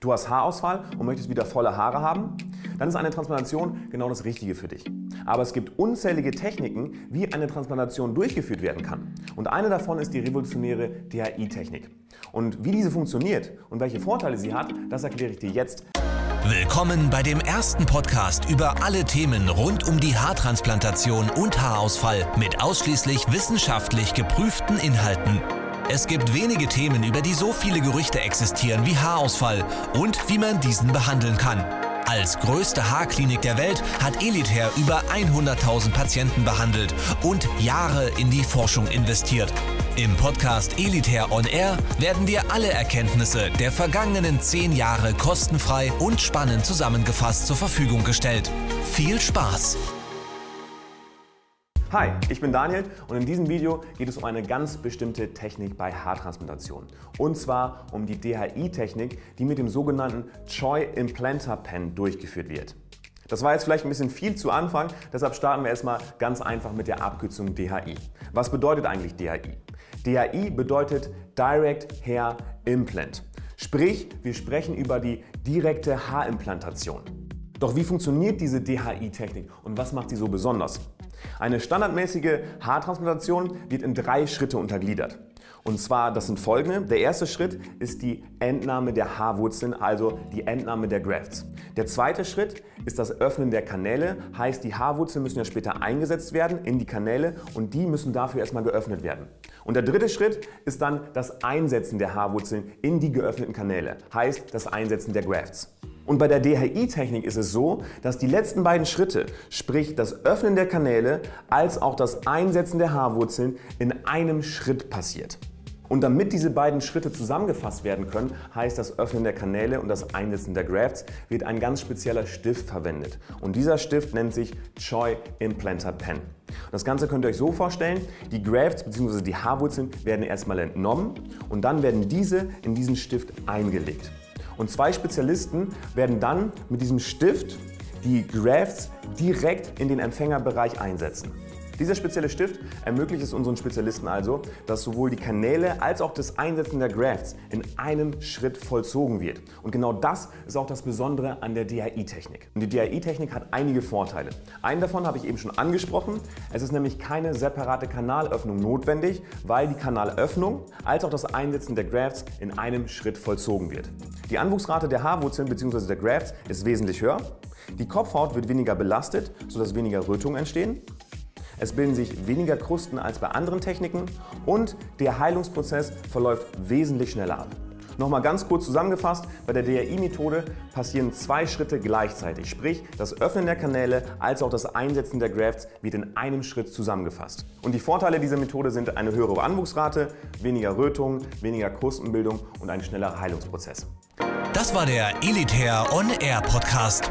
Du hast Haarausfall und möchtest wieder volle Haare haben? Dann ist eine Transplantation genau das Richtige für dich. Aber es gibt unzählige Techniken, wie eine Transplantation durchgeführt werden kann. Und eine davon ist die revolutionäre DHI-Technik. Und wie diese funktioniert und welche Vorteile sie hat, das erkläre ich dir jetzt. Willkommen bei dem ersten Podcast über alle Themen rund um die Haartransplantation und Haarausfall mit ausschließlich wissenschaftlich geprüften Inhalten. Es gibt wenige Themen, über die so viele Gerüchte existieren wie Haarausfall und wie man diesen behandeln kann. Als größte Haarklinik der Welt hat Elitair über 100.000 Patienten behandelt und Jahre in die Forschung investiert. Im Podcast Elitair On Air werden dir alle Erkenntnisse der vergangenen zehn Jahre kostenfrei und spannend zusammengefasst zur Verfügung gestellt. Viel Spaß! Hi, ich bin Daniel und in diesem Video geht es um eine ganz bestimmte Technik bei Haartransplantation. Und zwar um die DHI-Technik, die mit dem sogenannten Choi Implanter Pen durchgeführt wird. Das war jetzt vielleicht ein bisschen viel zu Anfang, deshalb starten wir erstmal ganz einfach mit der Abkürzung DHI. Was bedeutet eigentlich DHI? DHI bedeutet Direct Hair Implant. Sprich, wir sprechen über die direkte Haarimplantation. Doch wie funktioniert diese DHI-Technik und was macht sie so besonders? Eine standardmäßige Haartransplantation wird in drei Schritte untergliedert. Und zwar, das sind folgende. Der erste Schritt ist die Entnahme der Haarwurzeln, also die Entnahme der Grafts. Der zweite Schritt ist das Öffnen der Kanäle, heißt die Haarwurzeln müssen ja später eingesetzt werden in die Kanäle und die müssen dafür erstmal geöffnet werden. Und der dritte Schritt ist dann das Einsetzen der Haarwurzeln in die geöffneten Kanäle, heißt das Einsetzen der Grafts. Und bei der DHI-Technik ist es so, dass die letzten beiden Schritte, sprich das Öffnen der Kanäle als auch das Einsetzen der Haarwurzeln, in einem Schritt passiert. Und damit diese beiden Schritte zusammengefasst werden können, heißt das Öffnen der Kanäle und das Einsetzen der Grafts, wird ein ganz spezieller Stift verwendet. Und dieser Stift nennt sich Choi Implanter Pen. Das Ganze könnt ihr euch so vorstellen, die Grafts bzw. die Haarwurzeln werden erstmal entnommen und dann werden diese in diesen Stift eingelegt. Und zwei Spezialisten werden dann mit diesem Stift die Grafts direkt in den Empfängerbereich einsetzen. Dieser spezielle Stift ermöglicht es unseren Spezialisten also, dass sowohl die Kanäle als auch das Einsetzen der Grafts in einem Schritt vollzogen wird. Und genau das ist auch das Besondere an der DHI-Technik. Und die DHI-Technik hat einige Vorteile. Einen davon habe ich eben schon angesprochen. Es ist nämlich keine separate Kanalöffnung notwendig, weil die Kanalöffnung als auch das Einsetzen der Grafts in einem Schritt vollzogen wird. Die Anwuchsrate der Haarwurzeln bzw. der Grafts ist wesentlich höher. Die Kopfhaut wird weniger belastet, sodass weniger Rötungen entstehen. Es bilden sich weniger Krusten als bei anderen Techniken und der Heilungsprozess verläuft wesentlich schneller ab. Nochmal ganz kurz zusammengefasst, bei der DRI-Methode passieren zwei Schritte gleichzeitig, sprich das Öffnen der Kanäle als auch das Einsetzen der Grafts wird in einem Schritt zusammengefasst. Und die Vorteile dieser Methode sind eine höhere Anwuchsrate, weniger Rötung, weniger Krustenbildung und ein schnellerer Heilungsprozess. Das war der Elitair On Air Podcast.